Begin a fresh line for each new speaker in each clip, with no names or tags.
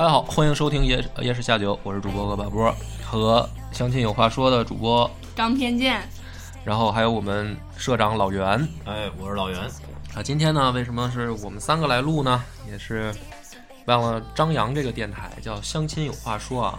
大家好，欢迎收听夜夜市下酒，我是主播恶把波，和相亲有话说的主播，
张偏见，
然后还有我们社长老袁
哎，我是老袁。
啊。今天呢，为什么是我们三个来录呢？也是为了张扬这个电台叫相亲有话说啊。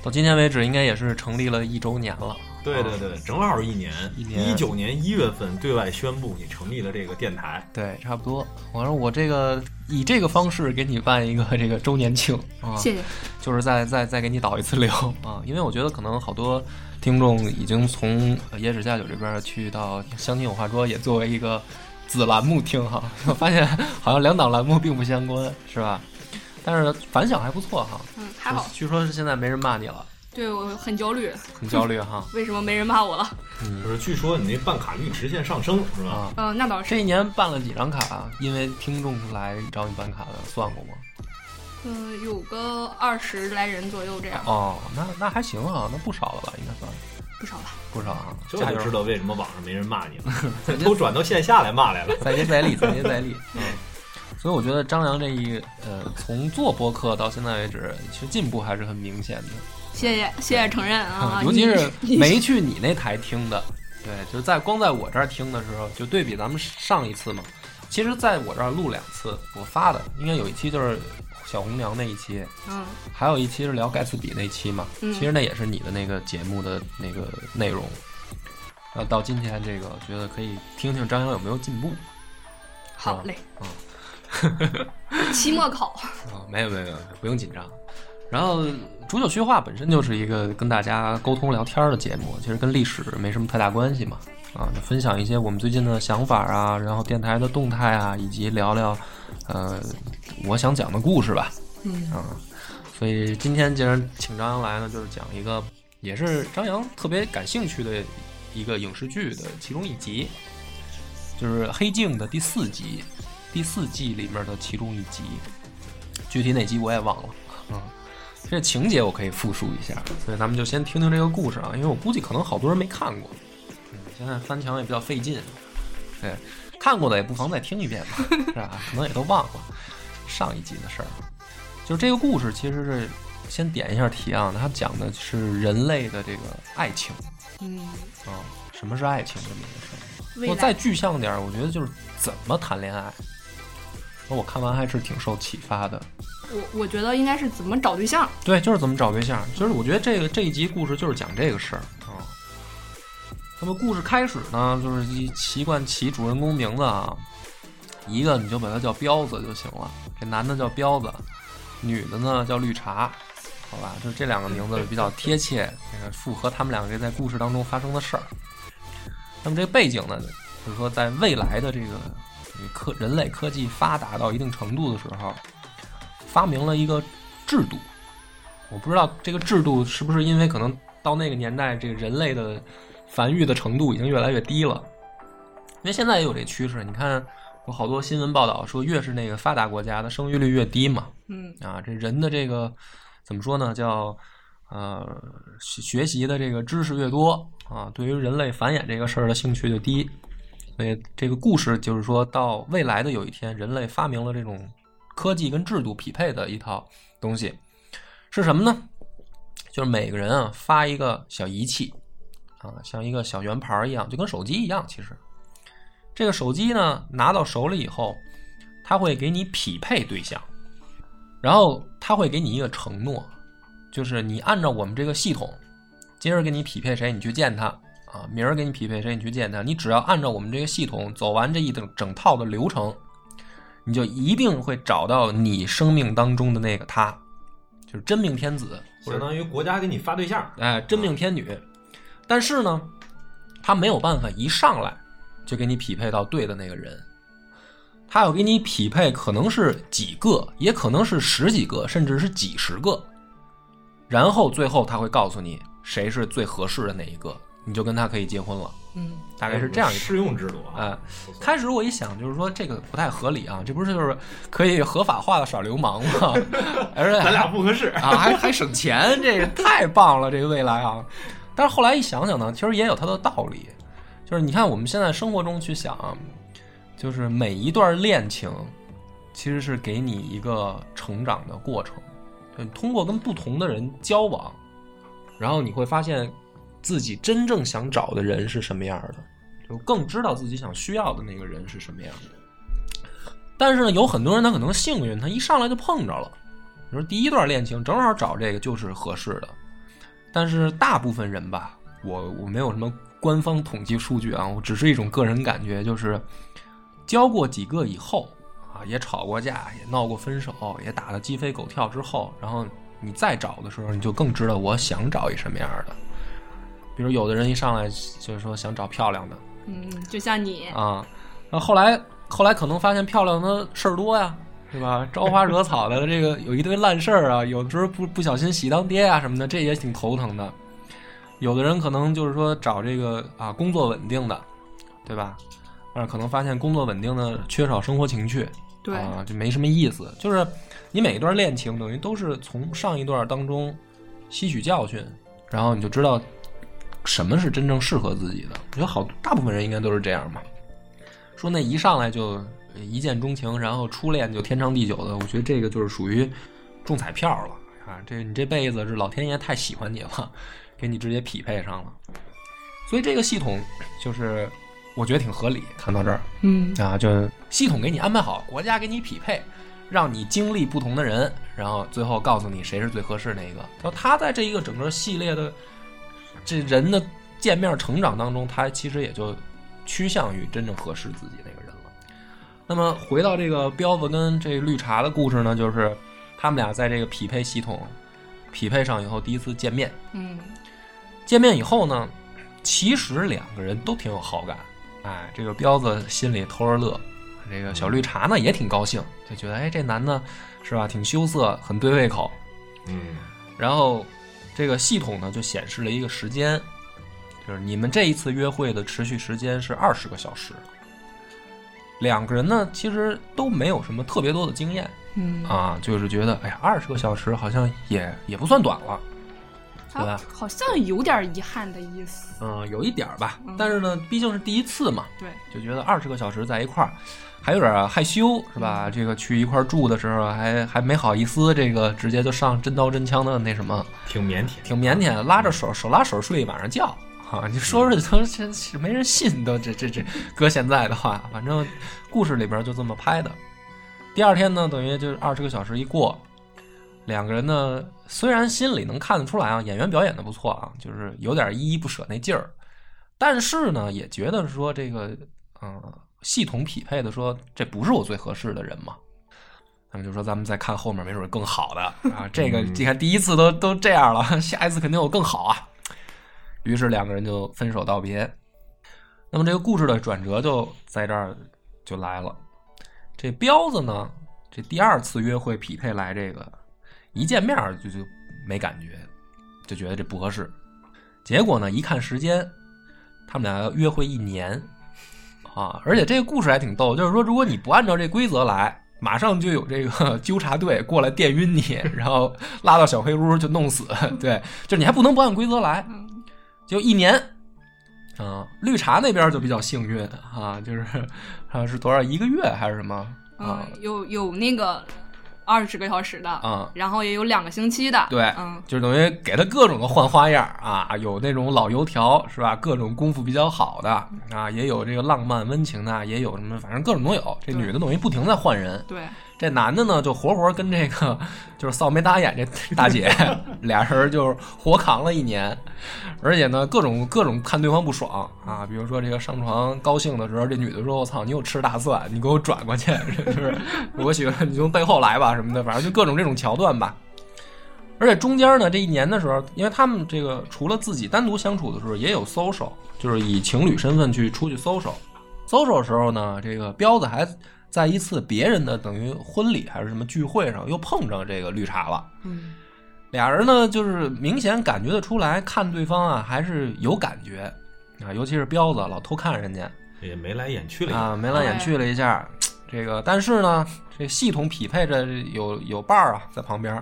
到今天为止，应该也是成立了一周年了。
对对对，正好是一年。
一
九年一月份对外宣布你成立了这个电台。
对，差不多。我说我这个以这个方式给你办一个这个周年庆啊，
谢谢。
就是再再再给你导一次流啊，因为我觉得可能好多听众已经从呃野史下酒这边去到相亲有话说，也作为一个子栏目听哈，我发现好像两档栏目并不相关，是吧？但是反响还不错哈，
嗯，还好。
据说是现在没人骂你了，
对我很焦虑，
很焦虑哈。
为什么没人骂我了？
嗯
就是据说你那办卡率直线上升，是吧？
啊，
嗯，那倒是。
这一年办了几张卡？因为听众来找你办卡的，算过吗？
嗯，有个二十来人左右这样，
哦，那那还行啊，那不少了吧？应该算
不少吧？
不少啊，
这就知道为什么网上没人骂你了，都转到线下来骂来了。
再接再厉，再接再厉。嗯，所以我觉得张良这一呃，从做播客到现在为止，其实进步还是很明显的。
谢谢谢谢承认啊，
尤其是 没去你那台听的，对，就是在光在我这儿听的时候，就对比咱们上一次嘛。其实在我这儿录两次，我发的应该有一期就是小红娘那一期，
嗯
还有一期是聊盖茨比那期嘛。
嗯
其实那也是你的那个节目的那个内容。呃，到今天这个，觉得可以听听张扬有没有进步。
好嘞，
嗯
期末考，
啊，没有没有没有，不用紧张。然后煮酒叙话本身就是一个跟大家沟通聊天的节目，其实跟历史没什么太大关系嘛。啊，就分享一些我们最近的想法啊，然后电台的动态啊，以及聊聊呃我想讲的故事吧。
嗯
啊，所以今天既然请张扬来呢，就是讲一个也是张扬特别感兴趣的一个影视剧的其中一集，就是《黑镜》的第四集，第四季里面的其中一集，具体哪集我也忘了。嗯，这情节我可以复述一下，所以咱们就先听听这个故事啊，因为我估计可能好多人没看过，嗯，现在翻墙也比较费劲，对，看过的也不妨再听一遍吧，是吧？可能也都忘了上一集的事儿。就这个故事其实是先点一下题啊，它讲的是人类的这个爱情
嗯，
啊，什么是爱情这么一个事儿。我再具象点儿，我觉得就是怎么谈恋爱。我看完还是挺受启发的。
我我觉得应该是怎么找对象，
对，就是怎么找对象。就是我觉得这个这一集故事就是讲这个事儿啊。那么故事开始呢，就是一习惯起主人公名字啊，一个你就把它叫彪子就行了。这男的叫彪子，女的呢叫绿茶，好吧？就是这两个名字比较贴切，这个符合他们两个在故事当中发生的事儿。那么这个背景呢，就是说在未来的这个科人类科技发达到一定程度的时候，发明了一个制度。我不知道这个制度是不是因为可能到那个年代，这个人类的繁育的程度已经越来越低了。因为现在也有这趋势，你看有好多新闻报道说，越是那个发达国家的生育率越低嘛。
嗯
啊，这人的这个怎么说呢？叫呃学学习的这个知识越多啊，对于人类繁衍这个事儿的兴趣就低。所以这个故事就是说到未来的有一天，人类发明了这种科技跟制度匹配的一套东西，是什么呢？就是每个人啊发一个小仪器啊，像一个小圆盘一样，就跟手机一样。其实这个手机呢拿到手里以后，它会给你匹配对象。然后他会给你一个承诺，就是你按照我们这个系统，今儿给你匹配谁，你去见他啊；明儿给你匹配谁，你去见他。你只要按照我们这个系统走完这一整整套的流程，你就一定会找到你生命当中的那个他，就是真命天子，
相当于国家给你发对象，
哎真命天女。但是呢，他没有办法一上来就给你匹配到对的那个人，他要给你匹配，可能是几个，也可能是十几个，甚至是几十个。然后最后他会告诉你谁是最合适的那一个，你就跟他可以结婚了。
嗯，
大概是这样一个。
试用制度啊。
开始我一想，就是说这个不太合理啊，这不是就是可以合法化的耍流氓吗？而且
咱俩不合适。
啊，还还省钱，这个太棒了，这个未来啊！但是后来一想想呢，其实也有它的道理，就是你看我们现在生活中去想啊，就是每一段恋情其实是给你一个成长的过程，对，通过跟不同的人交往，然后你会发现自己真正想找的人是什么样的，就更知道自己想需要的那个人是什么样的。但是呢，有很多人他可能幸运，他一上来就碰着了。你说第一段恋情正好找这个就是合适的，但是大部分人吧，我我没有什么官方统计数据啊，我只是一种个人感觉，就是交过几个以后啊，也吵过架，也闹过分手，也打得鸡飞狗跳之后，然后你再找的时候，你就更知道我想找一什么样的。比如有的人一上来就是说想找漂亮的
嗯，就像你，
啊，那后后来后来可能发现漂亮的事儿多呀，对吧？招花惹草的这个有一堆烂事儿啊，有的时候不不小心喜当爹啊什么的，这也挺头疼的。有的人可能就是说找这个啊工作稳定的，对吧？但是可能发现工作稳定的缺少生活情趣，
对，
啊，就没什么意思。就是你每一段恋情等于都是从上一段当中吸取教训，然后你就知道什么是真正适合自己的。我觉得好大部分人应该都是这样嘛。说那一上来就一见钟情，然后初恋就天长地久的，我觉得这个就是属于中彩票了啊！这你这辈子是老天爷太喜欢你了，给你直接匹配上了。所以这个系统就是我觉得挺合理。看到这儿，
嗯，
啊，就系统给你安排好，国家给你匹配，让你经历不同的人，然后最后告诉你谁是最合适那个。然后他在这一个整个系列的这人的见面成长当中，他其实也就趋向于真正合适自己那个人了。那么回到这个彪子跟这绿茶的故事呢，就是他们俩在这个匹配系统匹配上以后，第一次见面，
嗯，
见面以后呢，其实两个人都挺有好感，哎，这个彪子心里偷着乐，这个小绿茶呢也挺高兴，就觉得哎这男的是吧，挺羞涩，很对胃口。
嗯，
然后这个系统呢就显示了一个时间，就是你们这一次约会的持续时间是二十个小时。两个人呢其实都没有什么特别多的经验
嗯，
啊，就是觉得哎呀二十个小时好像也也不算短了。对吧
他好像有点遗憾的意思。
嗯，有一点儿吧
嗯，
但是呢，毕竟是第一次嘛，
对，
就觉得二十个小时在一块儿，还有点害羞，是吧？这个去一块住的时候还还没好意思，这个直接就上真刀真枪的那什么，
挺腼腆。
挺腼腆，拉着手手拉手睡一晚上觉啊！你说说都这这没人信，都这这这，搁现在的话，反正故事里边就这么拍的。第二天呢，等于就是二十个小时一过，两个人呢虽然心里能看得出来啊，演员表演的不错啊，就是有点依依不舍那劲儿，但是呢，也觉得说这个嗯、系统匹配的说这不是我最合适的人嘛。他们就说咱们再看后面，没准更好的 啊。这个你看第一次都都这样了，下一次肯定有更好啊。于是两个人就分手道别。那么这个故事的转折就在这儿就来了。这彪子呢，这第二次约会匹配来这个，一见面就就没感觉，就觉得这不合适。结果呢，一看时间，他们俩要约会一年啊！而且这个故事还挺逗，就是说，如果你不按照这规则来，马上就有这个 纠察队过来电晕你，然后拉到小黑屋就弄死。对，就是你还不能不按规则来。
嗯
就一年，啊，绿茶那边就比较幸运啊，就是 啊是多少一个月还是什么啊？
嗯，有有那个二十个小时的，
嗯
然后也有两个星期的，
对
嗯，
就是等于给他各种的换花样啊，有那种老油条是吧？各种功夫比较好的啊，也有这个浪漫温情的，也有什么，反正各种都有。这女的等于不停在换人，
对，
这男的呢就活活跟这个就是扫眉打眼这大姐 俩人就活扛了一年，而且呢各种各种看对方不爽啊，比如说这个上床高兴的时候，这女的说：“我操，你又吃大蒜，你给我转过去，就是我喜欢你从背后来吧什么的，反正就各种这种桥段吧。”而且中间呢，这一年的时候，因为他们这个除了自己单独相处的时候，也有 social，就是以情侣身份去出去 social。social 的时候呢，这个彪子还在一次别人的等于婚礼还是什么聚会上，又碰上这个绿茶了。
嗯
俩人呢，就是明显感觉得出来，看对方啊还是有感觉啊，尤其是彪子老偷看人家
也眉来眼去了一下
啊，眉来眼去了一下。这个，但是呢，这系统匹配着有有伴儿啊在旁边，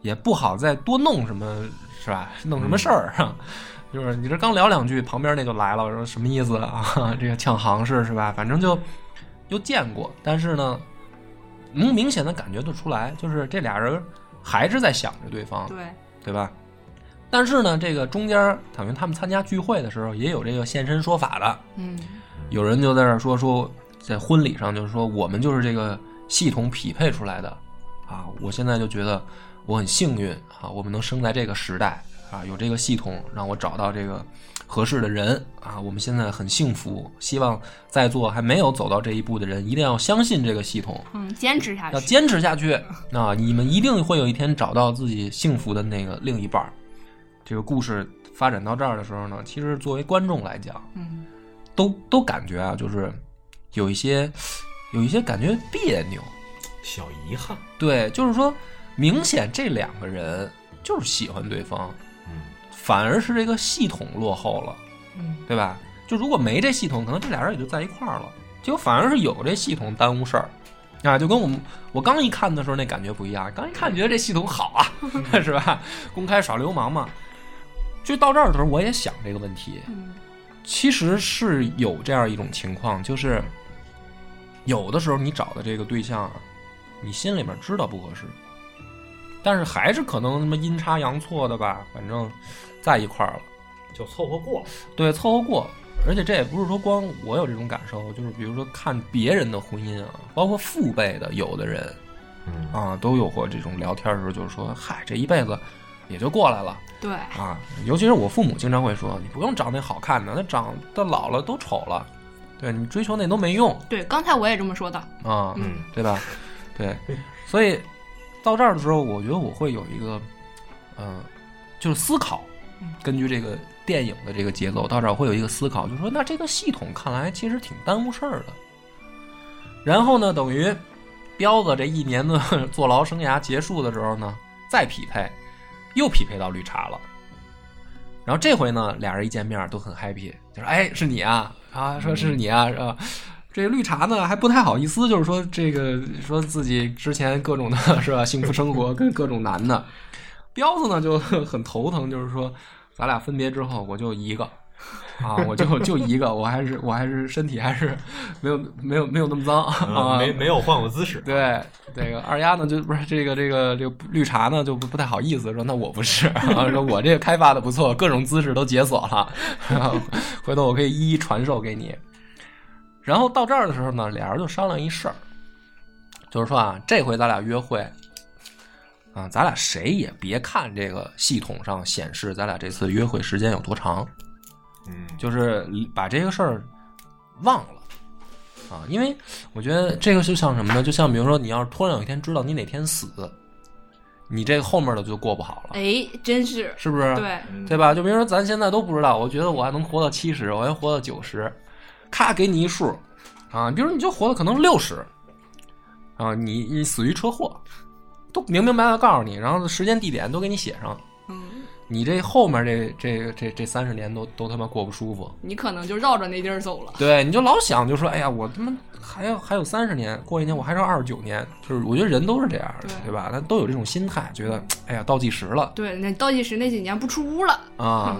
也不好再多弄什么，是吧？弄什么事儿啊？就是你这刚聊两句，旁边那就来了，说什么意思啊？这个抢行市是吧？反正就又见过，但是呢，能明显的感觉得出来，就是这俩人还是在想着对方，
对，
对吧？但是呢，这个中间等于他们参加聚会的时候，也有这个现身说法的，
嗯
有人就在这说说，在婚礼上就是说我们就是这个系统匹配出来的啊！我现在就觉得我很幸运啊，我们能生在这个时代啊，有这个系统让我找到这个合适的人啊，我们现在很幸福。希望在座还没有走到这一步的人，一定要相信这个系统，
嗯，坚持下去。
要坚持下去啊！你们一定会有一天找到自己幸福的那个另一半儿。这个故事发展到这儿的时候呢，其实作为观众来讲，
嗯
都都感觉啊，就是有一些有一些感觉别扭。
小遗憾，
对，就是说，明显这两个人就是喜欢对方，
嗯，
反而是这个系统落后了，
嗯
对吧？就如果没这系统，可能这俩人也就在一块儿了。结果反而是有这系统耽误事儿。啊，就跟我们我刚一看的时候那感觉不一样，刚一看觉得这系统好啊，是吧？公开耍流氓嘛。就到这儿的时候，我也想这个问题，
嗯
其实是有这样一种情况，就是有的时候你找的这个对象啊，你心里面知道不合适，但是还是可能什么阴差阳错的吧，反正在一块儿了，
就凑合过。
对，凑合过。而且这也不是说光我有这种感受，就是比如说看别人的婚姻啊，包括父辈的有的人
嗯
啊，都有过这种聊天的时候，就是说，嗨，这一辈子也就过来了。
对，
啊，尤其是我父母经常会说，你不用找那好看的，那长得老了都丑了，对你追求那都没用
对，刚才我也这么说的。
啊，
嗯
对吧？对，所以到这儿的时候，我觉得我会有一个，嗯、就是思考
嗯，
根据这个电影的这个节奏，到这儿会有一个思考，就说，那这个系统看来其实挺耽误事儿的。然后呢，等于彪子这一年的 坐牢生涯结束的时候呢，再匹配，又匹配到绿茶了。然后这回呢，俩人一见面都很 happy，就说：“哎，是你啊啊，说是你啊，是吧？”这个绿茶呢还不太好意思，就是说这个说自己之前各种的 是吧，幸福生活跟各种男的。彪子呢就 很头疼，就是说咱俩分别之后，我就一个啊，我就就一个，我还是我还是身体还是没有没有没有那么脏啊，
没没有换过姿势。
对，这个二丫呢，就不是这个这个这个绿茶呢，就不不太好意思说，那我不是，啊、说我这个开发的不错，各种姿势都解锁了，然后回头我可以一一传授给你。然后到这儿的时候呢，俩人就商量一事儿，就是说啊，这回咱俩约会啊，咱俩谁也别看这个系统上显示咱俩这次约会时间有多长，
嗯，
就是把这个事儿忘了啊，因为我觉得这个就像什么呢？就像比如说，你要是突然有一天知道你哪天死，你这个后面的就过不好了，
哎，真是
是不是？
对，
对吧？就比如说咱现在都不知道，我觉得我还能活到七十，我还活到九十，咔给你一数啊，比如你就活了可能六十啊，你你死于车祸，都明明白白告诉你，然后时间地点都给你写上，
嗯，
你这后面这这这这三十年都都他妈过不舒服。
你可能就绕着那地儿走了。
对，你就老想，就说，哎呀，我他妈还要还有三十年，过一年我还剩二十九年，就是我觉得人都是这样的，
对
对吧？他都有这种心态，觉得，哎呀，倒计时了
对，那倒计时那几年不出屋了。
啊。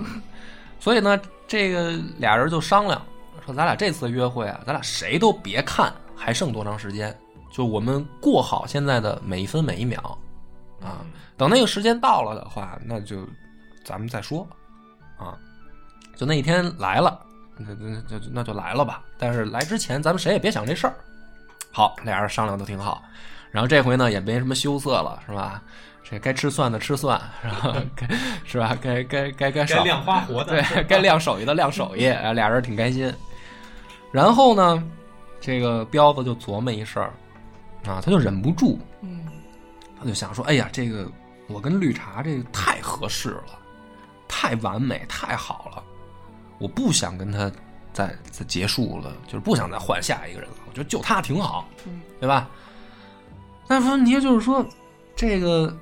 所以呢，这个俩人就商量说，咱俩这次约会啊，咱俩谁都别看还剩多长时间，就我们过好现在的每一分每一秒啊。等那个时间到了的话，那就咱们再说啊。就那一天来了，那那那就那就来了吧。但是来之前，咱们谁也别想这事儿。好，俩人商量的挺好。然后这回呢，也没什么羞涩了，是吧？这该吃蒜的吃蒜，是吧？该 是吧？该该该该
该
少
亮花活的，
对 该亮手艺的亮手艺，啊俩人挺开心。然后呢，这个彪子就琢磨一事儿啊，他就忍不住，
嗯
他就想说：“哎呀，这个我跟绿茶这个太合适了，太完美，太好了，我不想跟他再再结束了，就是不想再换下一个人了。我觉得就他挺好，
嗯
对吧？但是问题就是说，这个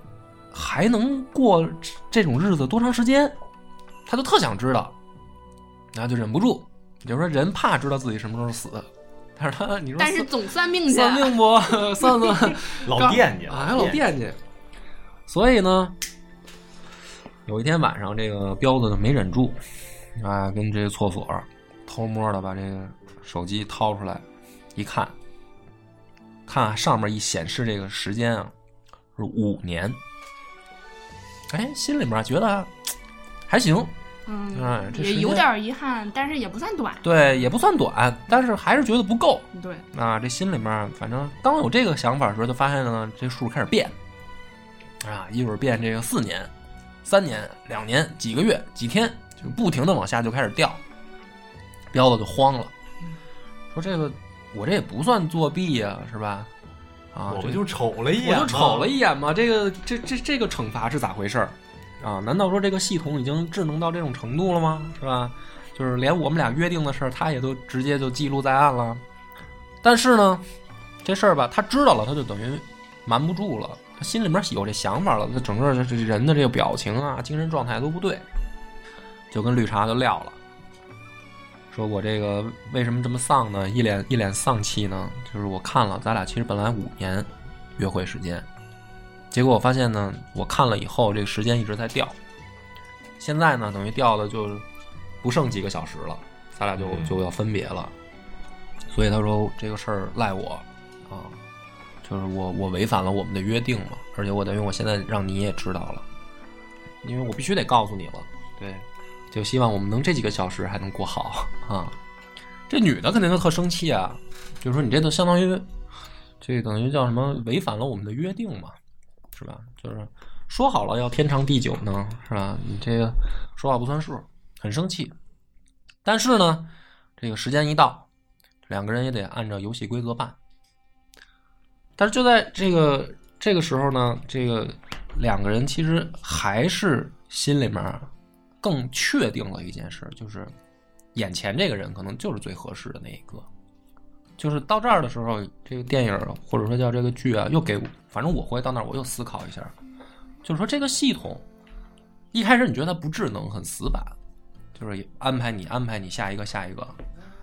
还能过这种日子多长时间？他就特想知道，然后就忍不住，就是说人怕知道自己什么时候死，但是他你说
但是总算命去，
算命不 算算
老惦记，
啊，还老惦记。所以呢，有一天晚上，这个彪子呢没忍住，啊，跟这个厕所偷摸的把这个手机掏出来，一看，看上面一显示这个时间啊，是五年。哎，心里面觉得还行，哎
嗯，
这
也有点遗憾，但是也不算短。
对，也不算短，但是还是觉得不够。
对，
啊，这心里面反正刚有这个想法的时候，就发现呢，这数开始变，啊，一会儿变这个四年、三年、两年、几个月、几天，就不停的往下就开始掉，彪子就慌了，说这个我这也不算作弊呀、是吧？啊，
我就瞅了一眼吗，
我就瞅了一眼嘛，这个这这这个惩罚是咋回事儿啊？难道说这个系统已经智能到这种程度了吗？是吧？就是连我们俩约定的事儿，他也都直接就记录在案了。但是呢，这事儿吧，他知道了，他就等于瞒不住了，他心里面有这想法了，他整个这人的这个表情啊、精神状态都不对，就跟绿茶就撂了。说我这个为什么这么丧呢？一脸一脸丧气呢？就是我看了，咱俩其实本来五年约会时间，结果我发现呢，我看了以后，这个时间一直在掉。现在呢，等于掉的就不剩几个小时了，咱俩就
嗯
就要分别了。所以他说这个事儿赖我啊，就是我我违反了我们的约定嘛，而且我等于我现在让你也知道了，因为我必须得告诉你了，对，就希望我们能这几个小时还能过好啊。这女的肯定就特生气啊，就是说你这都相当于这等于叫什么违反了我们的约定嘛，是吧？就是说好了要天长地久呢，是吧？你这个说话不算数，很生气。但是呢，这个时间一到，两个人也得按照游戏规则办。但是就在这个这个时候呢，这个两个人其实还是心里面更确定了一件事，就是眼前这个人可能就是最合适的那一个。就是到这儿的时候，这个电影或者说叫这个剧啊，又给我，反正我回到那儿我又思考一下，就是说这个系统一开始你觉得它不智能、很死板，就是安排你安排你下一个下一个，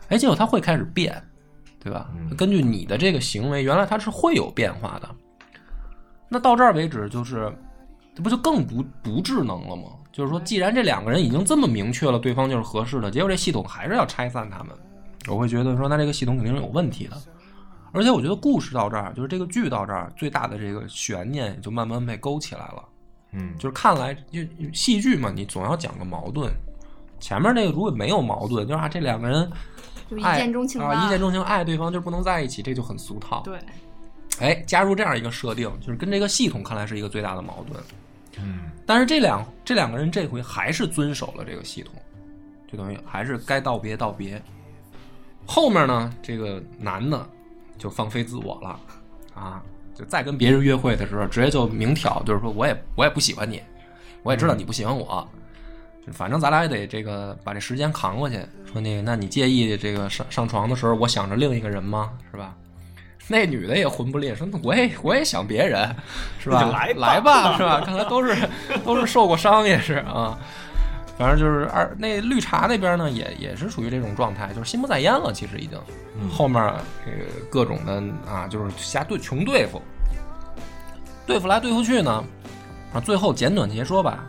哎，结果它会开始变，对吧？
嗯
根据你的这个行为，原来它是会有变化的。那到这儿为止，就是这不就更不不智能了吗？就是说，既然这两个人已经这么明确了对方就是合适的，结果这系统还是要拆散他们，我会觉得说，那这个系统肯定是有问题的。而且我觉得故事到这儿，就是这个剧到这儿，最大的这个悬念也就慢慢被勾起来了。
嗯，
就是看来就戏剧嘛，你总要讲个矛盾。前面那个如果没有矛盾，就是啊这两个人
就一见钟情。
啊，一见钟情，爱对方就是不能在一起，这就很俗套。
对，
哎，加入这样一个设定，就是跟这个系统看来是一个最大的矛盾。
嗯，
但是这两这两个人这回还是遵守了这个系统，就等于还是该道别道别。后面呢，这个男的就放飞自我了，啊，就再跟别人约会的时候，直接就明挑，就是说我也我也不喜欢你，我也知道你不喜欢我，反正咱俩也得这个把这时间扛过去。说那个，那你介意这个上上床的时候，我想着另一个人吗？是吧？那女的也魂不吝，说那我也我也想别人，是吧？
来吧
来吧，是吧？看来都是都是受过伤，也是啊。反正就是二那绿茶那边呢，也也是属于这种状态，就是心不在焉了。其实已经，
嗯
后面这个各种的啊，就是瞎对穷对付，对付来对付去呢，啊，最后简短截说吧，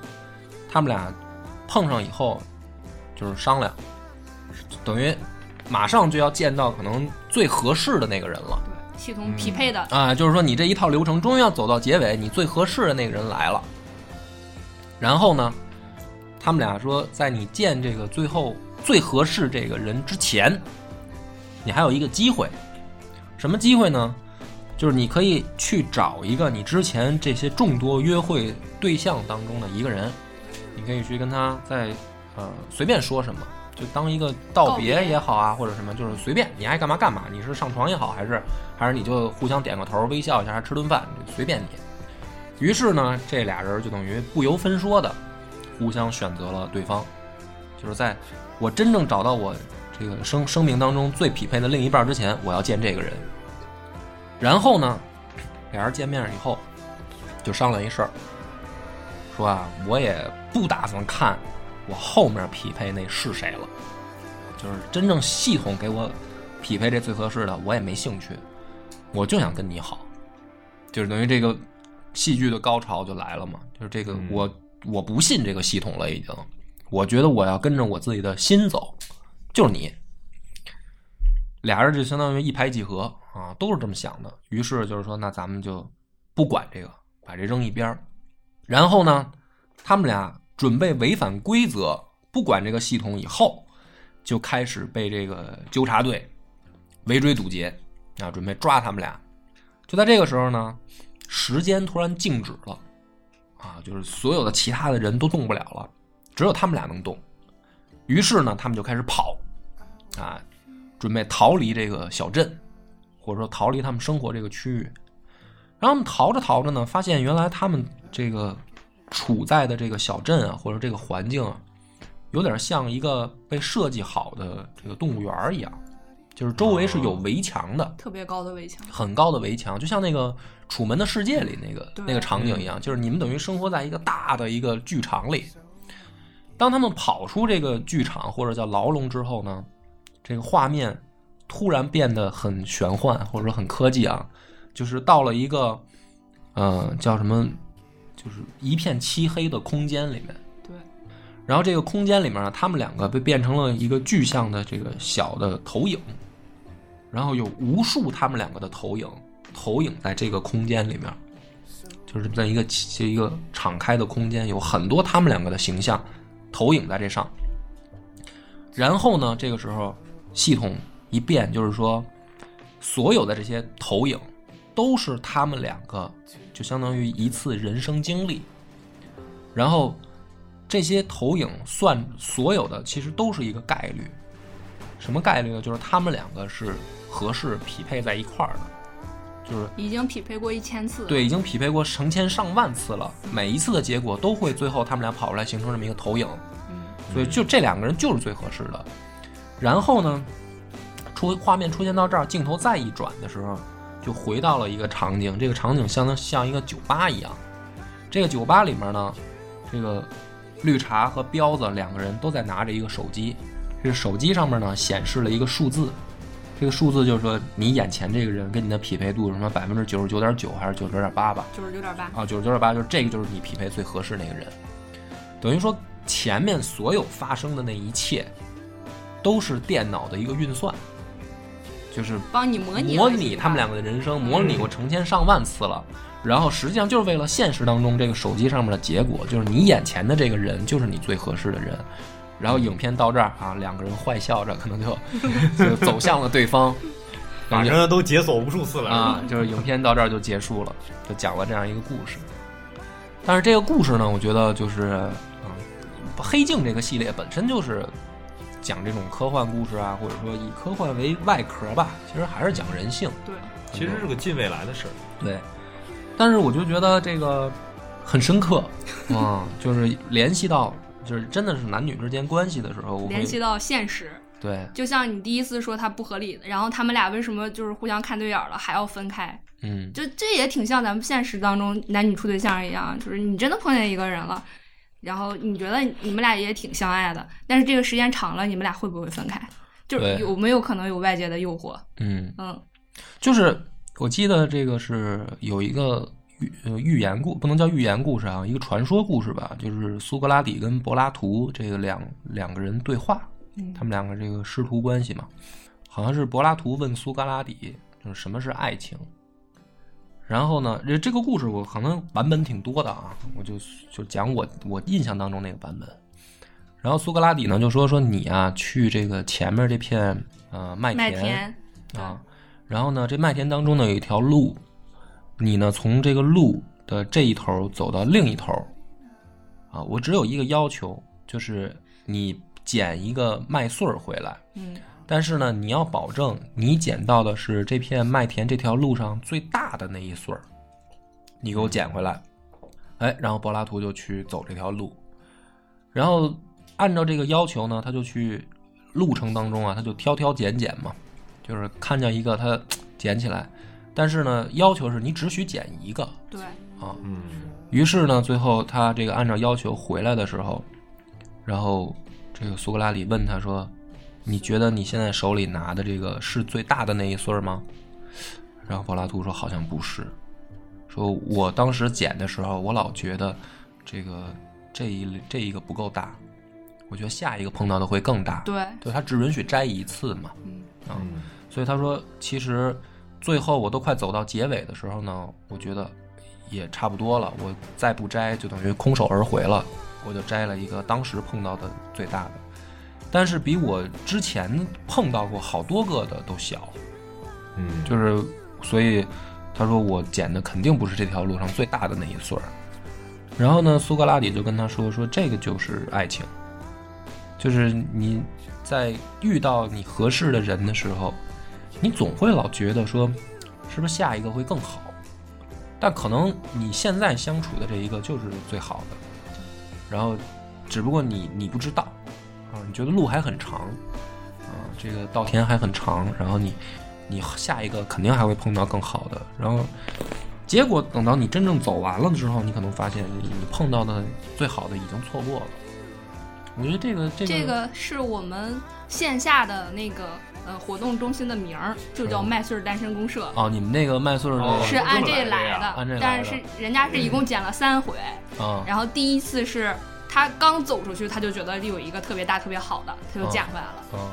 他们俩碰上以后就是商量，等于马上就要见到可能最合适的那个人了。
对，系统匹配的，
啊，就是说你这一套流程终于要走到结尾，你最合适的那个人来了。然后呢，他们俩说，在你见这个最后最合适这个人之前，你还有一个机会。什么机会呢？就是你可以去找一个你之前这些众多约会对象当中的一个人，你可以去跟他在呃随便说什么，就当一个道别也好啊，或者什么，就是随便你爱干嘛干嘛。你是上床也好，还是还是你就互相点个头，微笑一下，还吃顿饭，随便你。于是呢，这俩人就等于不由分说的互相选择了对方，就是在我真正找到我这个生生命当中最匹配的另一半之前，我要见这个人。然后呢，俩人见面以后，就商量一事儿，说啊，我也不打算看我后面匹配那是谁了，就是真正系统给我匹配这最合适的，我也没兴趣，我就想跟你好，就是等于这个戏剧的高潮就来了嘛，就是这个
嗯。
我我不信这个系统了，已经，我觉得我要跟着我自己的心走，就是你。俩人就相当于一拍即合啊，都是这么想的。于是就是说，那咱们就不管这个，把这扔一边。然后呢，他们俩准备违反规则，不管这个系统以后，就开始被这个纠察队围追堵截啊，准备抓他们俩。就在这个时候呢，时间突然静止了啊，就是所有的其他的人都动不了了，只有他们俩能动。于是呢，他们就开始跑啊，准备逃离这个小镇，或者说逃离他们生活这个区域。然后他们逃着逃着呢，发现原来他们这个处在的这个小镇啊，或者这个环境啊，有点像一个被设计好的这个动物园一样，就是周围是有围墙的，
特别高的围墙，
很高的围墙，就像那个《楚门的世界》里那个那个场景一样，就是你们等于生活在一个大的一个剧场里。当他们跑出这个剧场或者叫牢笼之后呢，这个画面突然变得很玄幻，或者说很科技啊，就是到了一个呃叫什么，就是一片漆黑的空间里面。
对，
然后这个空间里面呢，他们两个被变成了一个具象的这个小的投影，然后有无数他们两个的投影投影在这个空间里面，就是在一个就一个敞开的空间，有很多他们两个的形象投影在这上。然后呢，这个时候系统一变，就是说所有的这些投影都是他们两个，就相当于一次人生经历。然后这些投影算所有的，其实都是一个概率。什么概率呢？就是他们两个是合适匹配在一块儿的，就是
已经匹配过一千次。
对，已经匹配过成千上万次了，每一次的结果都会最后他们俩跑出来形成这么一个投影，
嗯，
所以就这两个人就是最合适的。然后呢，出画面出现到这儿，镜头再一转的时候，就回到了一个场景，这个场景相当像一个酒吧一样。这个酒吧里面呢，这个绿茶和彪子两个人都在拿着一个手机，这个手机上面呢显示了一个数字，这个数字就是说你眼前这个人跟你的匹配度是什么百分之九十九点九还是九十九点八吧？
九十九点八。
啊，九十九点八，就是这个就是你匹配最合适那个人。等于说前面所有发生的那一切，都是电脑的一个运算，就是
帮你模拟
模拟他们两个的人生，模拟过成千上万次了。然后实际上就是为了现实当中这个手机上面的结果，就是你眼前的这个人就是你最合适的人。然后影片到这儿啊，两个人坏笑着，可能就就走向了对方。
反正都解锁无数次了
啊，就是影片到这儿就结束了，就讲了这样一个故事。但是这个故事呢，我觉得就是，嗯，黑镜这个系列本身就是讲这种科幻故事啊，或者说以科幻为外壳吧，其实还是讲人性。
对，
其实是个近未来的事儿。
对，但是我就觉得这个很深刻，嗯，就是联系到，就是真的是男女之间关系的时候，我
联系到现实。
对，
就像你第一次说他不合理的，然后他们俩为什么就是互相看对眼了还要分开？
嗯，
就这也挺像咱们现实当中男女处对象一样，就是你真的碰见一个人了，然后你觉得你们俩也挺相爱的，但是这个时间长了，你们俩会不会分开？就是有没有可能有外界的诱惑？
嗯，
嗯，
就是我记得这个是有一个寓呃寓言故，不能叫寓言故事啊，一个传说故事吧，就是苏格拉底跟柏拉图这个两两个人对话，
嗯
他们两个这个师徒关系嘛，好像是柏拉图问苏格拉底，就是什么是爱情。然后呢，这这个故事我可能版本挺多的啊，我就就讲我我印象当中那个版本。然后苏格拉底呢就说说你啊去这个前面这片呃麦
田，
啊，然后呢，这麦田当中呢有一条路，你呢从这个路的这一头走到另一头，啊，我只有一个要求，就是你捡一个麦穗儿回来，
嗯。
但是呢，你要保证你捡到的是这片麦田这条路上最大的那一穗儿，你给我捡回来。哎，然后柏拉图就去走这条路，然后按照这个要求呢，他就去路程当中啊，他就挑挑拣拣嘛，就是看见一个他 捡起来，但是呢，要求是你只许捡一个
对，
啊。
嗯
于是呢，最后他这个按照要求回来的时候，然后这个苏格拉底问他说：“你觉得你现在手里拿的这个是最大的那一穗儿吗？”然后柏拉图说：“好像不是，说我当时捡的时候，我老觉得这个这一这一个不够大，我觉得下一个碰到的会更大。
对，
对，他只允许摘一次嘛。
嗯
啊，
嗯
所以他说，其实最后我都快走到结尾的时候呢，我觉得也差不多了，我再不摘就等于空手而回了，我就摘了一个当时碰到的最大的，但是比我之前碰到过好多个的都小，
嗯，
就是所以他说我捡的肯定不是这条路上最大的那一穗儿。然后呢，苏格拉底就跟他说说这个就是爱情，就是你在遇到你合适的人的时候，你总会老觉得说，是不是下一个会更好？但可能你现在相处的这一个就是最好的，然后只不过你你不知道啊，你觉得路还很长啊，这个稻田还很长，然后你你下一个肯定还会碰到更好的，然后结果等到你真正走完了之后，你可能发现你碰到的最好的已经错过了。我觉得这个这个
这个是我们线下的那个呃活动中心的名儿，就叫
嗯
麦穗儿单身公社。
哦，你们那个麦穗儿
是按这
来的
来
呀
按这来的
但是人家是一共捡了三回，
啊
然后第一次是他刚走出去，他就觉得有一个特别大、特别好的，他就捡回来了。
啊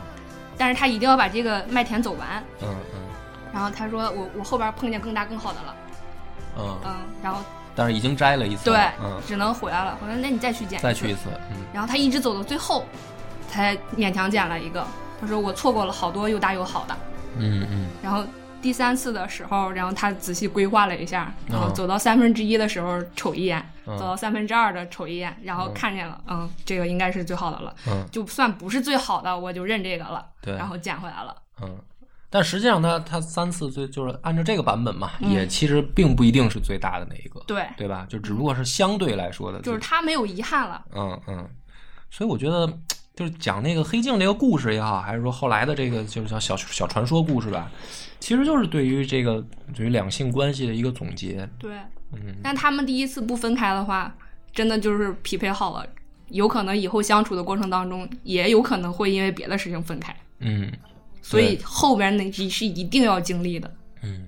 但是他一定要把这个麦田走完。
嗯嗯
然后他说我我后边碰见更大更好的了，
嗯，
嗯，然后
但是已经摘了一次
对，
嗯，
只能回来了。我说那你再去捡。
再去一次，嗯
然后他一直走到最后，才勉强捡了一个。他说我错过了好多又大又好的。
嗯嗯
然后第三次的时候，然后他仔细规划了一下，然后
嗯
走到三分之一的时候瞅一眼，
嗯
走到三分之二的瞅一眼，然后
嗯
看见了，嗯，这个应该是最好的了。
嗯
就算不是最好的，我就认这个了，
对
然后捡回来了。
嗯。但实际上他，他三次最就是按照这个版本嘛，
嗯
也其实并不一定是最大的那一个，
对，
对吧？就只不过是相对来说的，
就是他没有遗憾了。
嗯嗯，所以我觉得就是讲那个黑镜那个故事也好，还是说后来的这个就是叫小小传说故事吧，其实就是对于这个对于两性关系的一个总结。
对，
嗯
但他们第一次不分开的话，真的就是匹配好了，有可能以后相处的过程当中，也有可能会因为别的事情分开。
嗯
所以后边那集是一定要经历的，
嗯。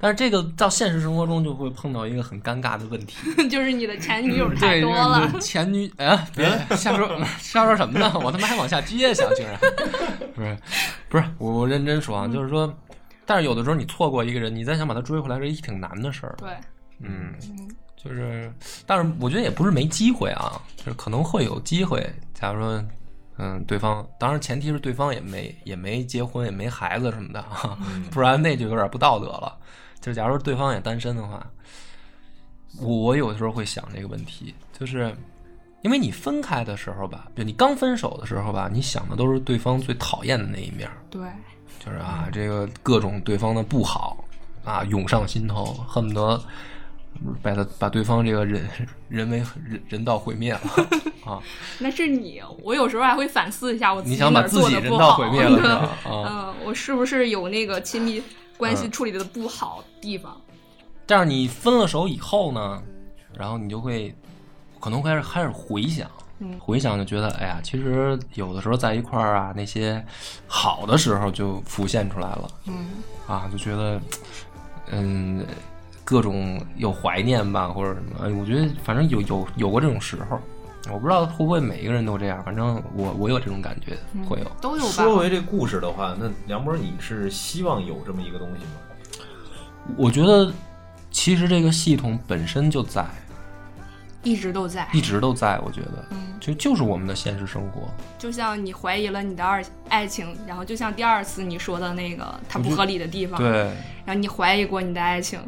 但是这个到现实生活中就会碰到一个很尴尬的问题，
就是你的前女友太多了。
前女哎，别瞎说瞎说什么呢？我他妈还往下接想，竟然 不是不是我我认真说啊，就是说，但是有的时候你错过一个人，你再想把他追回来是一挺难的事儿。
对，
嗯，就是，但是我觉得也不是没机会啊，就是可能会有机会。假如说，嗯，对方，当然前提是对方也没也没结婚，也没孩子什么的啊，不然那就有点不道德了。就假如对方也单身的话，我我有的时候会想这个问题，就是因为你分开的时候吧，就你刚分手的时候吧，你想的都是对方最讨厌的那一面儿，
对，
就是啊，这个各种对方的不好啊涌上心头，恨不得把他把对方这个人人为人人道毁灭了 啊！
那是你，我有时候还会反思一下我自己
你想把自己人
的不好
道毁灭了！
嗯，我是不是有那个亲密关系
嗯
处理的不好的地方？
但是你分了手以后呢，然后你就会可能会开始开始回想，
嗯
回想就觉得，哎呀，其实有的时候在一块儿啊，那些好的时候就浮现出来了。
嗯，
啊，就觉得，嗯，各种有怀念吧，或者什么。哎，我觉得反正有有有过这种时候，我不知道会不会每一个人都这样，反正我我有这种感觉，会有。
都有吧。
说回这故事的话，那梁博，你是希望有这么一个东西吗？
我觉得其实这个系统本身就在，
一直都在，
一直都在。我觉得，
嗯，
就就是我们的现实生活。
就像你怀疑了你的二爱情，然后就像第二次你说的那个它不合理的地方，
对，
然后你怀疑过你的爱情，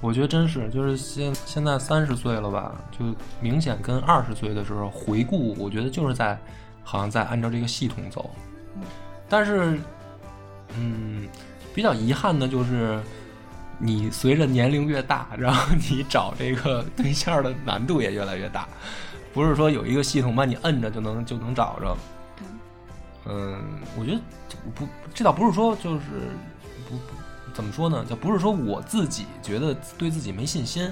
我觉得真是，就是现现在三十岁了吧，就明显跟二十岁的时候回顾，我觉得就是在好像在按照这个系统走。但是，嗯，比较遗憾的就是，你随着年龄越大，然后你找这个 对象的难度也越来越大。不是说有一个系统把你摁着就能就能找着，嗯，我觉得不，这倒不是说就是怎么说呢，就不是说我自己觉得对自己没信心，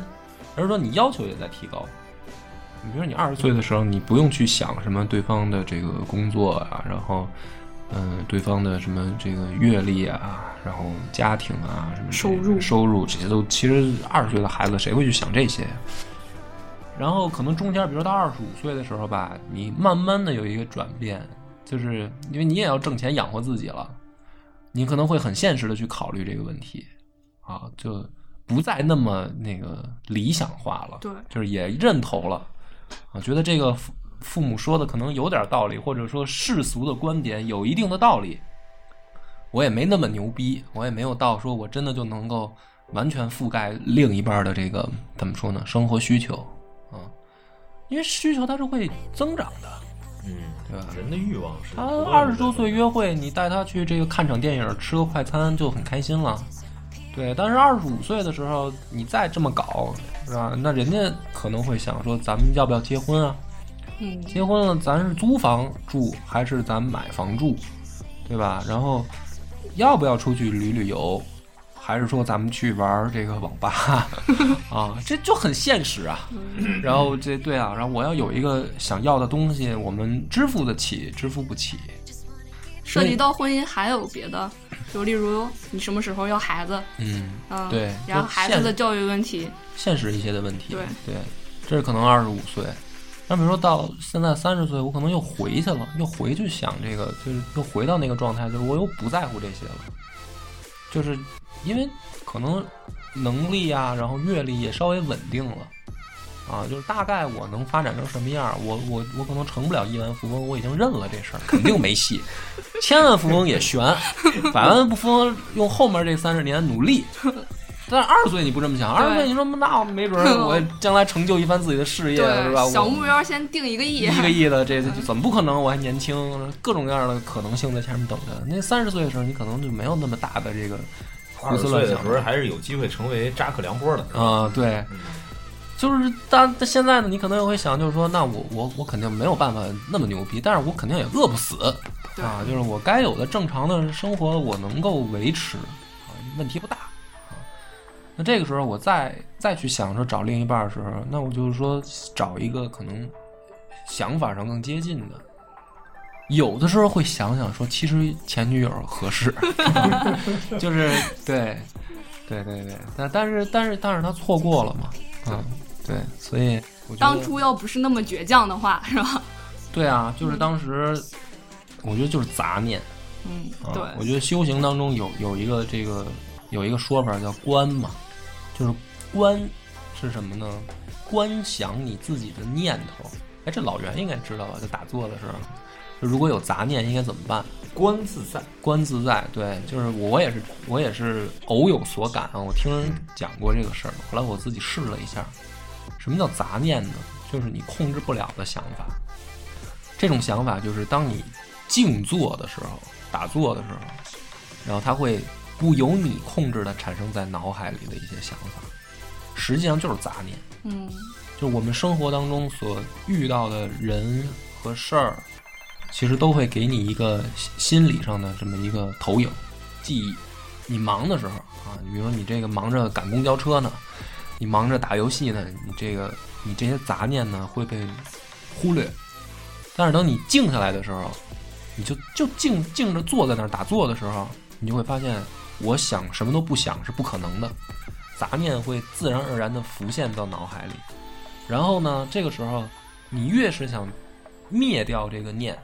而是说你要求也在提高。你比如说你二十岁的时候，你不用去想什么对方的这个工作啊，然后嗯、对方的什么这个阅历啊，然后家庭啊，什么
收入
收入这些都，其实二十岁的孩子谁会去想这些呀？然后可能中间，比如说到二十五岁的时候吧，你慢慢的有一个转变，就是因为你也要挣钱养活自己了，你可能会很现实的去考虑这个问题，啊，就不再那么那个理想化了，
对
就是也认同了，啊，觉得这个父父母说的可能有点道理，或者说世俗的观点有一定的道理，我也没那么牛逼，我也没有到说我真的就能够完全覆盖另一半的这个怎么说呢，生活需求啊，因为需求它是会增长的。
嗯，
对吧
人的欲望是
他二十多岁约会，你带他去这个看场电影，吃个快餐就很开心了。对，但是二十五岁的时候，你再这么搞，是吧？那人家可能会想说，咱们要不要结婚啊？
嗯，
结婚了，咱是租房住还是咱买房住，对吧？然后要不要出去旅旅游，还是说咱们去玩这个网吧 啊？这就很现实啊。然后这对啊，然后我要有一个想要的东西，我们支付得起，支付不起。
涉及到婚姻还有别的，就例如你什么时候要孩子，
嗯，
嗯，
对
然后孩子的教育问题，
现实一些的问题。
对
对，这是可能二十五岁。那比如说到现在三十岁，我可能又回去了，又回去想这个，就是又回到那个状态，就是我又不在乎这些了，就是因为可能能力啊，然后阅历也稍微稳定了，啊，就是大概我能发展成什么样儿，我我我可能成不了亿万富翁，我已经认了这事儿，肯定没戏。千万富翁也悬，百万富翁用后面这三十年努力。但是二十岁你不这么想，二十岁你说那没准儿 我将来成就一番自己的事业，是吧？
小目标先定一个亿，
一个亿的，这怎么不可能？我还年轻，各种各样的可能性在前面等着。那三十岁的时候，你可能就没有那么大的这个胡
二十
思乱想
的时候还是有机会成为扎克梁波的。
啊、对，
嗯
就是但但现在呢，你可能也会想，就是说，那我我我肯定没有办法那么牛逼，但是我肯定也饿不死啊，就是我该有的正常的生活我能够维持啊，问题不大啊。那这个时候我再再去想说找另一半的时候，那我就是说找一个可能想法上更接近的。有的时候会想想说，其实前女友合适，就是对，对对对，但但是但是但是他错过了嘛，嗯，对，所以
当初要不是那么倔强的话，是吧？
对啊，就是当时我觉得就是杂念
嗯，
啊，
对，
我觉得修行当中有有一个这个有一个说法叫观嘛，就是观是什么呢？观想你自己的念头。哎，这老袁应该知道吧？就打坐的时候，就如果有杂念应该怎么办？
观自在，
观自在，对，就是我也是，我也是偶有所感啊。我听人讲过这个事儿，后来我自己试了一下，什么叫杂念呢？就是你控制不了的想法。这种想法就是当你静坐的时候、打坐的时候，然后它会不由你控制的产生在脑海里的一些想法，实际上就是杂念。
嗯，
就是我们生活当中所遇到的人和事儿，其实都会给你一个心理上的这么一个投影、记忆。你忙的时候啊，你比如说你这个忙着赶公交车呢，你忙着打游戏呢，你这个你这些杂念呢会被忽略。但是等你静下来的时候，你就就静静着坐在那儿打坐的时候，你就会发现，我想什么都不想是不可能的，杂念会自然而然地浮现到脑海里。然后呢，这个时候你越是想灭掉这个念，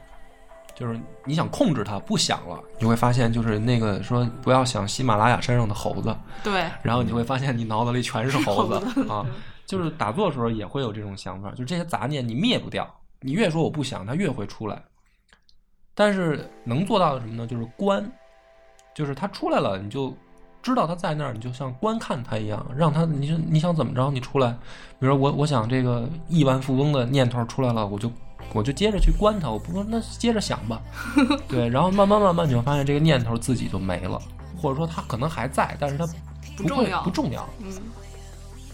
就是你想控制它不想了，你会发现就是那个说不要想喜马拉雅山上的猴子，
对，
然后你就会发现你脑子里全是 猴子啊。就是打坐的时候也会有这种想法，就这些杂念你灭不掉，你越说我不想，它越会出来。但是能做到的什么呢？就是观，就是它出来了，你就知道它在那儿，你就像观看它一样，让它你说你想怎么着，你出来。比如说我我想这个亿万富翁的念头出来了，我就我就接着去关它，我不说那接着想吧，对，然后慢慢慢慢你会发现这个念头自己就没了，或者说它可能还在，但是它会
不重要
不重要。
嗯，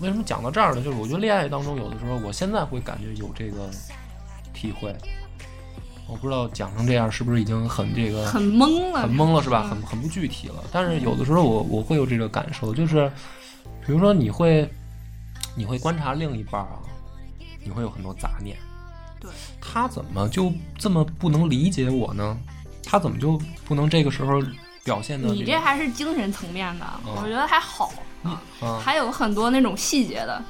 为什么讲到这儿呢？就是我觉得恋爱当中有的时候，我现在会感觉有这个体会。我不知道讲成这样是不是已经很这个
很懵了，
很懵了是吧？
嗯
很很不具体了。但是有的时候我我会有这个感受，就是比如说你会你会观察另一半啊，你会有很多杂念。
对，
他怎么就这么不能理解我呢？他怎么就不能这个时候表现的、
你这还是精神层面的，
嗯
我觉得还好啊，
啊
还有很多那种细节的。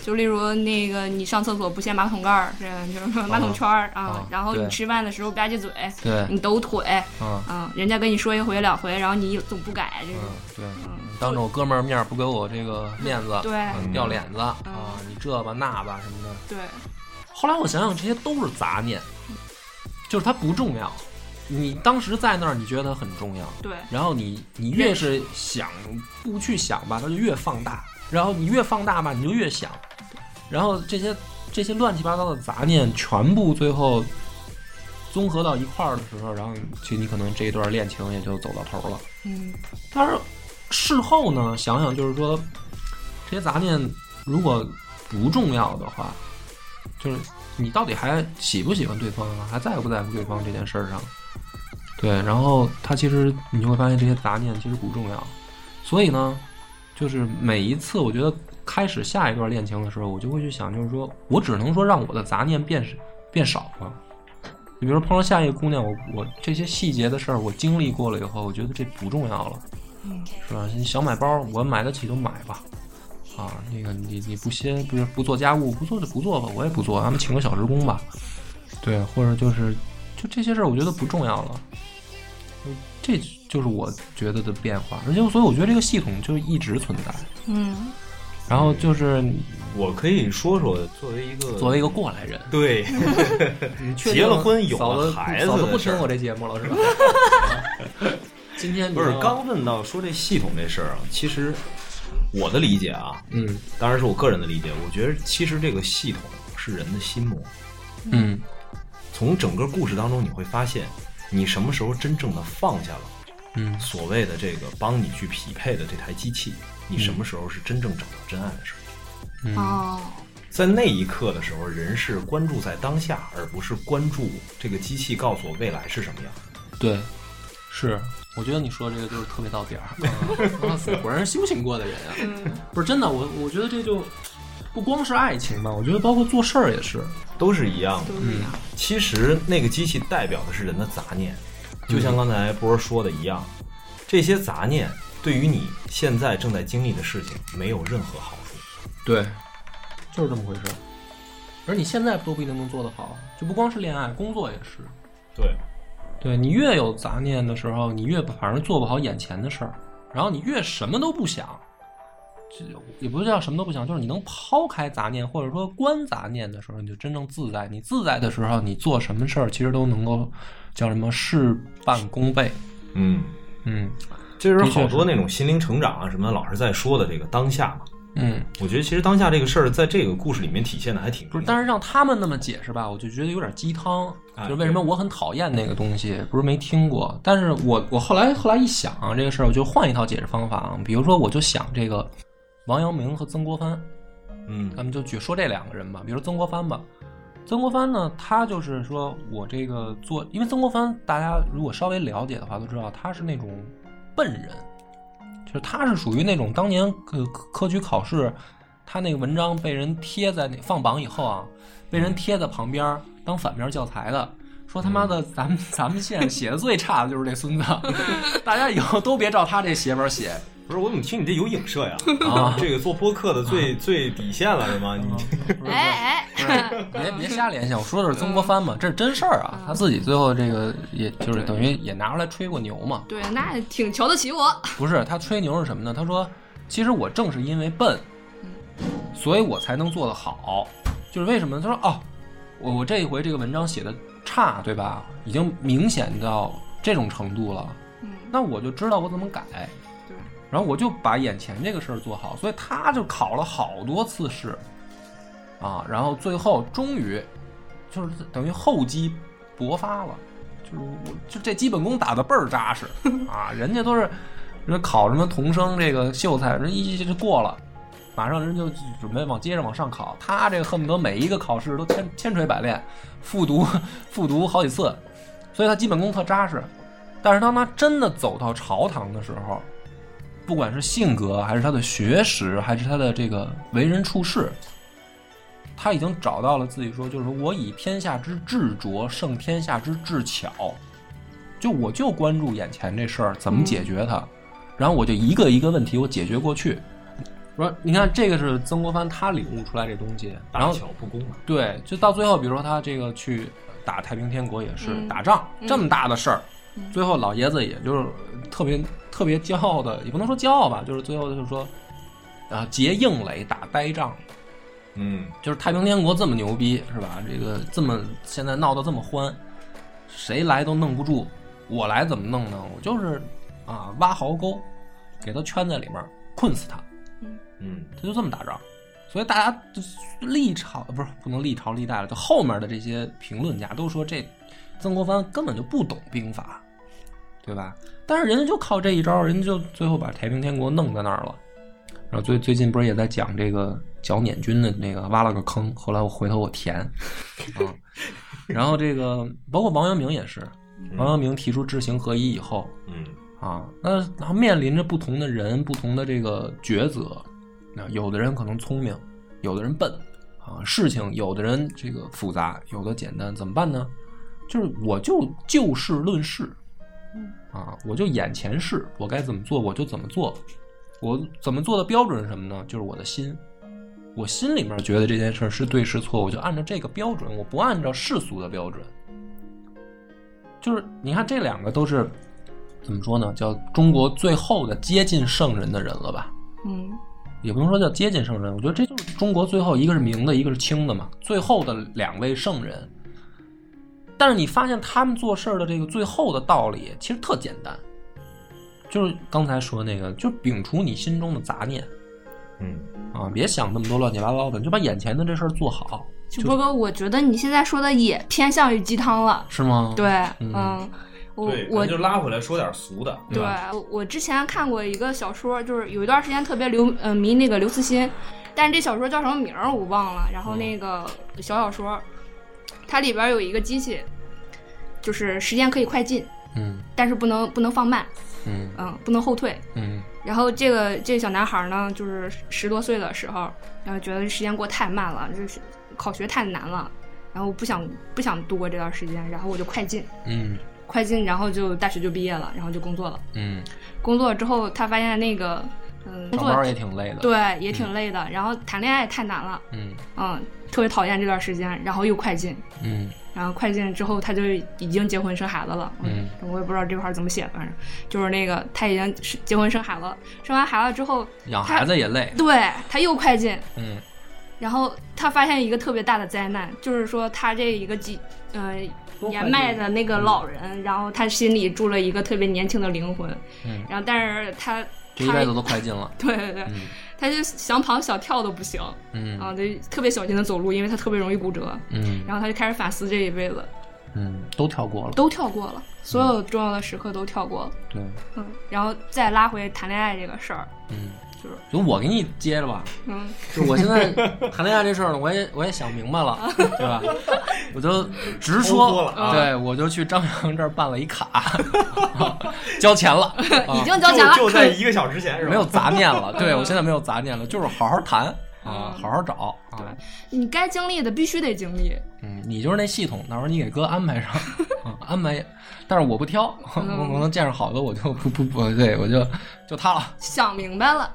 就例如那个，你上厕所不掀马桶盖儿，这样就是说马桶圈儿啊
啊，
然后你吃饭的时候吧唧嘴，
对
你抖腿，
啊
嗯，人家跟你说一回两回，然后你总不改，这
嗯
种，
对，
嗯，
当着我哥们儿面不给我这个面子，
对
嗯掉脸子啊
嗯，
你这吧那吧什么的。
对，
后来我想想，这些都是杂念，就是它不重要。你当时在那儿，你觉得它很重要，
对，
然后你你越是想不去想吧，它就越放大，然后你越放大吧，你就越想，然后这些这些乱七八糟的杂念全部最后综合到一块儿的时候，然后其实你可能这一段恋情也就走到头了。
嗯，
但是事后呢，想想就是说，这些杂念如果不重要的话，就是你到底还喜不喜欢对方啊，还在不在乎对方这件事儿上？对，然后他其实你就会发现这些杂念其实不重要，所以呢，就是每一次我觉得开始下一段恋情的时候，我就会去想，就是说我只能说让我的杂念变变少了。你比如说碰到下一个姑娘，我我这些细节的事儿我经历过了以后，我觉得这不重要了。
嗯
是吧？你想买包，我买得起就买吧。啊，那个你你不歇不是不做家务，不做就不做吧，我也不做，咱们请个小时工吧。对，或者就是就这些事儿，我觉得不重要了。嗯这就是我觉得的变化，而且所以我觉得这个系统就一直存在。
嗯，
然后就是
我可以说说，作为一个
作为一个过来人，
对，
你
结了婚有了孩子
不听我这节目了是吧？今天
不是刚问到说这系统这事儿啊，其实我的理解啊，
嗯
当然是我个人的理解，我觉得其实这个系统是人的心魔。
嗯
从整个故事当中，你会发现，你什么时候真正的放下了
嗯
所谓的这个帮你去匹配的这台机器，你什么时候是真正找到真爱的时候？
嗯
哦，
在那一刻的时候，人是关注在当下，而不是关注这个机器告诉我未来是什么样。
对，是，我觉得你说这个就是特别到点儿。哇塞，果然是修行过的人啊！
嗯
不是真的，我我觉得这就不光是爱情吧，我觉得包括做事儿也是。
都是一样的。
都是一样，
其实那个机器代表的是人的杂念，就像刚才波儿说的一样，这些杂念对于你现在正在经历的事情没有任何好处。
对，就是这么回事儿。而你现在都不一定能做得好，就不光是恋爱，工作也是。
对，
对你越有杂念的时候，你越反而做不好眼前的事儿，然后你越什么都不想，这也不是叫什么都不想，就是你能抛开杂念或者说观杂念的时候，你就真正自在。你自在的时候，你做什么事儿其实都能够叫什么事半功倍。
嗯，
嗯
这是好多那种心灵成长啊什么，老是在说的这个当下嘛。
嗯，
我觉得其实当下这个事儿，在这个故事里面体现的还挺
不是，但是让他们那么解释吧，我就觉得有点鸡汤。
哎
就是为什么我很讨厌那个东西，不是没听过，但是我我后来后来一想、啊、这个事儿，我就换一套解释方法啊。比如说，我就想这个王阳明和曾国藩，
嗯
咱们就举说这两个人吧。比如曾国藩吧，曾国藩呢，他就是说我这个做，因为曾国藩大家如果稍微了解的话，都知道他是那种笨人，就是他是属于那种当年科科举考试，他那个文章被人贴在那放榜以后啊，被人贴在旁边当反面教材的。说他妈的，咱们 咱们县写的最差的就是这孙子，大家以后都别照他这写本写
不是，我怎么听你这有影射呀？
啊！
这个做播客的最最底线了是吗？你
哎哎，
别别瞎联想，我说的是曾国藩嘛，这是真事儿啊。他自己最后这个，也就是等于也拿出来吹过牛嘛。
对，那挺瞧得起我，
不是他吹牛是什么呢？他说，其实我正是因为笨，所以我才能做得好。就是为什么呢？他说哦，我我这一回这个文章写的差，对吧？已经明显到这种程度了，
嗯，
那我就知道我怎么改。
对，
然后我就把眼前这个事儿做好，所以他就考了好多次试，啊，然后最后终于就是等于厚积薄发了，就是我就这基本功打得倍儿扎实 啊，人家都是人考什么童生这个秀才，人一就过了。马上人就准备往接着往上考，他这个恨不得每一个考试都千千锤百炼，复读复读好几次，所以他基本功特扎实。但是当他真的走到朝堂的时候，不管是性格，还是他的学识，还是他的这个为人处事，他已经找到了自己说，就是我以天下之智拙胜天下之智巧，就我就关注眼前这事儿怎么解决它，然后我就一个一个问题我解决过去。说你看这个是曾国藩他领悟出来这东西，然
大
后
巧不工啊。
对，就到最后，比如说他这个去打太平天国也是、
嗯
打仗，这么大的事儿，
嗯
最后老爷子也就是特别特别骄傲的，也不能说骄傲吧，就是最后就是说，啊，结硬垒打呆仗，
嗯，
就是太平天国这么牛逼是吧？这个这么现在闹得这么欢，谁来都弄不住，我来怎么弄呢？我就是啊挖壕沟，给他圈在里面，困死他。
嗯，
他就这么打仗，所以大家就历朝不是不能历朝历代了，就后面的这些评论家都说这曾国藩根本就不懂兵法，对吧？但是人家就靠这一招，人家就最后把太平天国弄在那儿了。然后最最近不是也在讲这个剿捻军的那个挖了个坑，后来我回头我填啊。然后这个包括王阳明也是，王阳明提出知行合一以后，
嗯
啊，那然后面临着不同的人、不同的这个抉择，那有的人可能聪明，有的人笨，啊，事情有的人这个复杂，有的简单，怎么办呢？就是我就就事论事，啊，我就眼前事，我该怎么做我就怎么做，我怎么做的标准是什么呢？就是我的心，我心里面觉得这件事是对是错，我就按照这个标准，我不按照世俗的标准。就是你看这两个都是怎么说呢？叫中国最后的接近圣人的人了吧？
嗯
也不能说叫接近圣人，我觉得这就是中国最后一个是明的，一个是清的嘛，最后的两位圣人。但是你发现他们做事儿的这个最后的道理其实特简单，就是刚才说那个，就摒除你心中的杂念
嗯，
啊，别想那么多乱七八糟的，你就把眼前的这事儿做好，
就波哥，我觉得你现在说的也偏向于鸡汤了。
是吗？
对，
嗯
嗯，我
对，
我
就拉回来说点俗的，
对我之前看过一个小说，就是有一段时间特别流呃迷那个刘慈欣，但是这小说叫什么名儿我忘了。然后那个小小说，它里边有一个机器，就是时间可以快进，
嗯
但是不能不能放慢，
嗯
嗯，不能后退。
嗯
然后这个这个小男孩呢，就是十多岁的时候，然后觉得时间过太慢了，就是考学太难了，然后不想不想度过这段时间，然后我就快进，
嗯
快进，然后就大学就毕业了，然后就工作了。
嗯，
工作之后，他发现那个，嗯，工作
也挺累的。，
对也挺累的，然后谈恋爱太难了，
嗯。
嗯，特别讨厌这段时间，然后又快进，
嗯。
然后快进之后他就已经结婚生孩子了，
嗯，
我也不知道这块儿怎么写，反正就是那个他已经是结婚生孩子了，生完孩子之后，
养孩子也累。
对他又快进，
嗯。
然后他发现一个特别大的灾难，就是说他这一个几呃年迈的那个老人，然后他心里住了一个特别年轻的灵魂，
嗯，
然后但是他他
这一辈子都快进了。
对对对，
嗯
他就想跑想跳都不行
嗯
啊，就特别小心的走路，因为他特别容易骨折。
嗯
然后他就开始反思这一辈子，
嗯，都跳过了。
都跳过了，所有重要的时刻都跳过了。
对，
嗯，然后再拉回谈恋爱这个事儿，
嗯，
就是
就我给你接着吧。
嗯，
就我现在 谈恋爱这事儿呢，我也我也想明白了，对吧？我就直 说
了，啊
对我就去张扬这儿办了一卡，交钱了，啊
已经交钱了，
就就在一个小时前是吧？
没有杂念了。对我现在没有杂念了，就是好好谈啊，
嗯
好好找对。
你该经历的必须得经历。
嗯，你就是那系统，到时候你给哥安排上啊，安排。但是我不挑，我我能见着好的我就不不不对，我就就他了。
想明白了，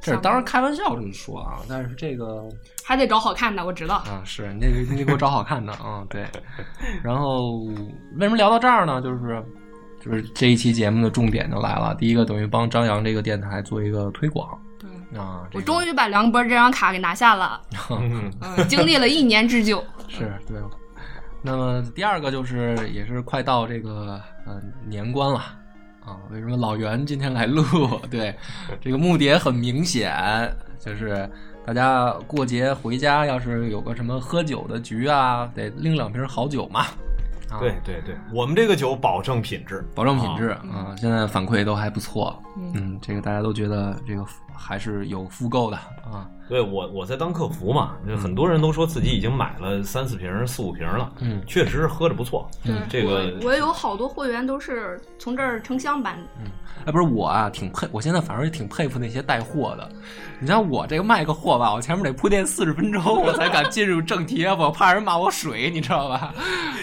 这是当然开玩笑这么说啊，但是这个
还得找好看的，我知道。
啊，是你得你得给我找好看的啊，对。然后为什么聊到这儿呢？就是就是这一期节目的重点就来了，第一个等于帮张扬这个电台做一个推广
对，
啊。
我终于把梁博这张卡给拿下了，经历了一年之久。
是对。那么第二个就是也是快到这个呃年关了啊，为什么老袁今天来录？对，这个目的也很明显，就是大家过节回家，要是有个什么喝酒的局啊，得拎两瓶好酒嘛。啊，
对对对，我们这个酒保证品质，
保证品质啊、现在反馈都还不错嗯，这个大家都觉得这个还是有复购的啊。
对我我在当客服嘛，就很多人都说自己已经买了三四瓶、四五瓶了，
嗯
确实喝着不错。
对
这个
我我有好多会员都是从这儿成箱搬的。
哎，不是我啊，挺佩，我现在反而也挺佩服那些带货的。你像我这个卖个货吧，我前面得铺垫四十分钟，我才敢进入正题，我怕人骂我水，你知道吧？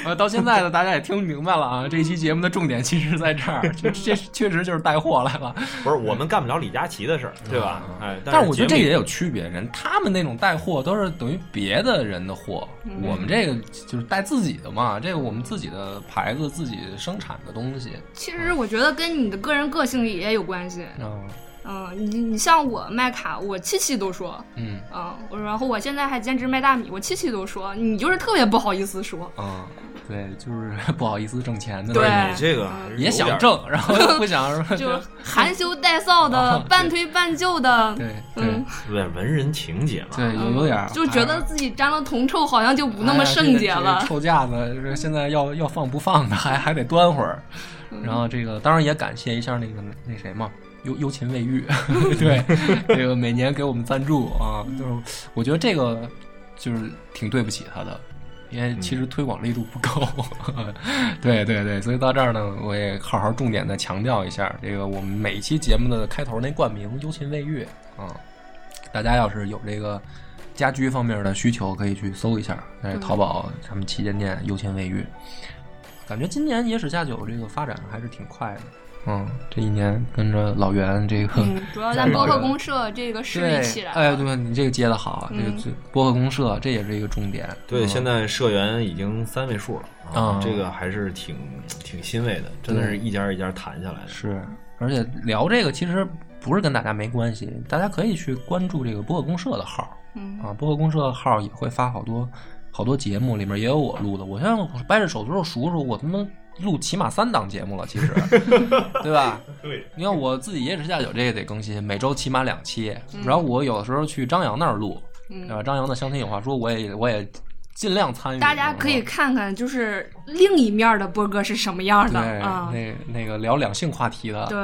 呃，到现在呢，大家也听明白了啊，这一期节目的重点其实在这儿，这这确实就是带货来了。
不是我们干不了李佳琦的事儿，对吧？哎，
但是我觉得这也有区别，人他们那种带货都是等于别的人的货，我们这个就是带自己的嘛，这个我们自己的牌子、自己生产的东西。
其实我觉得跟你的个人个性也有关系。
嗯
嗯，你你像我卖卡，我七七都说，
嗯
嗯，然后我现在还兼职卖大米，我七七都说，你就是特别不好意思说。
嗯，对，就是不好意思挣钱的那
对
种。
你这个
也想挣，然后又不想 说
就含羞带臊的、半推半就的，
对对
嗯，
有点文人情节嘛。
对，有有点
就觉得自己沾了铜臭，好像就不那么圣洁了
这个这个。臭架子，这现在要要放不放的，还还得端会儿。
嗯
然后这个当然也感谢一下那个那谁嘛，幽幽琴卫浴，对，这个每年给我们赞助啊，就是我觉得这个就是挺对不起他的。因为其实推广力度不够，对对对，所以到这儿呢，我也好好重点的强调一下，这个我们每一期节目的开头那冠名“优琴卫浴”啊，大家要是有这个家居方面的需求，可以去搜一下，在淘宝他们旗舰店“优琴卫浴”。感觉今年野史下酒这个发展还是挺快的，嗯，这一年跟着老袁这个，
嗯，主要咱 播客公社这个势
对
力起来，
哎，对你这个接的好，这个播客公社这也是一个重点，
对，
嗯
现在社员已经三位数了啊
啊，
这个还是挺挺欣慰的，真的是一家一家谈下来的。
是，而且聊这个其实不是跟大家没关系，大家可以去关注这个播客公社的号
嗯
啊，播客公社的号也会发好多好多节目，里面也有我录的。我现在掰着手指头数数，我他妈录起码三档节目了，其实，对吧？
对，
你看我自己野史下酒这个得更新，每周起码两期。然后我有的时候去张扬那儿录，
嗯
啊，张扬的相亲有话说，我也我也尽量参与。
大家可以看看，就是另一面的波哥是什么样的
对
啊？
那那个聊两性话题的，
对。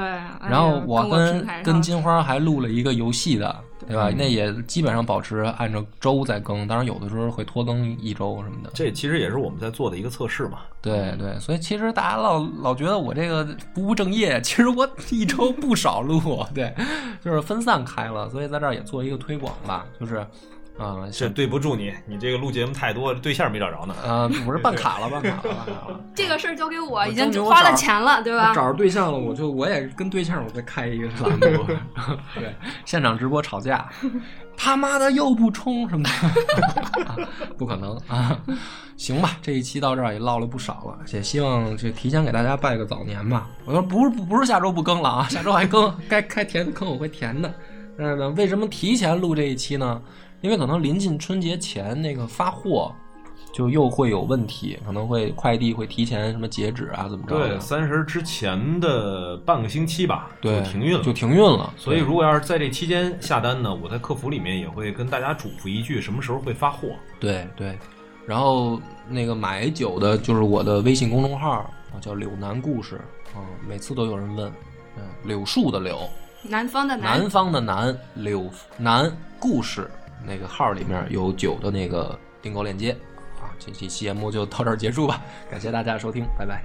然后
我跟
跟金花还录了一个游戏的，对吧？
嗯
那也基本上保持按照周在更，当然有的时候会拖更一周什么的。
这其实也是我们在做的一个测试嘛。
对对，所以其实大家老老觉得我这个不务正业，其实我一周不少录，对，就是分散开了，所以在这儿也做一个推广吧，就是。啊、
这对不住你，你这个录节目太多，对象没找着呢。
啊，我是办卡了，办卡了，办卡了。
这个事儿交给我，已经花了钱了，对吧？
找着对象了，我就我也跟对象我再开一个 栏目，对，现场直播吵架，他妈的又不冲什么的，不可能啊！行吧，这一期到这儿也唠了不少了，也希望这提前给大家拜个早年吧。我说不是不不是下周不更了啊，下周还更，该开填的坑我会填的。但是呢，为什么提前录这一期呢？因为可能临近春节前那个发货。就又会有问题，可能会快递会提前什么截止啊，怎么着？
对，三十之前的半个星期吧，
对，
就停运了，
就停运了。
所以如果要是在这期间下单呢，我在客服里面也会跟大家嘱咐一句，什么时候会发货。
对对，然后那个买酒的就是我的微信公众号啊，叫柳南故事啊，每次都有人问，嗯，柳树的柳，
南方的南
南，方的南，柳南故事那个号里面有酒的那个订购链接啊。这期节目就到这儿结束吧，感谢大家收听，拜拜。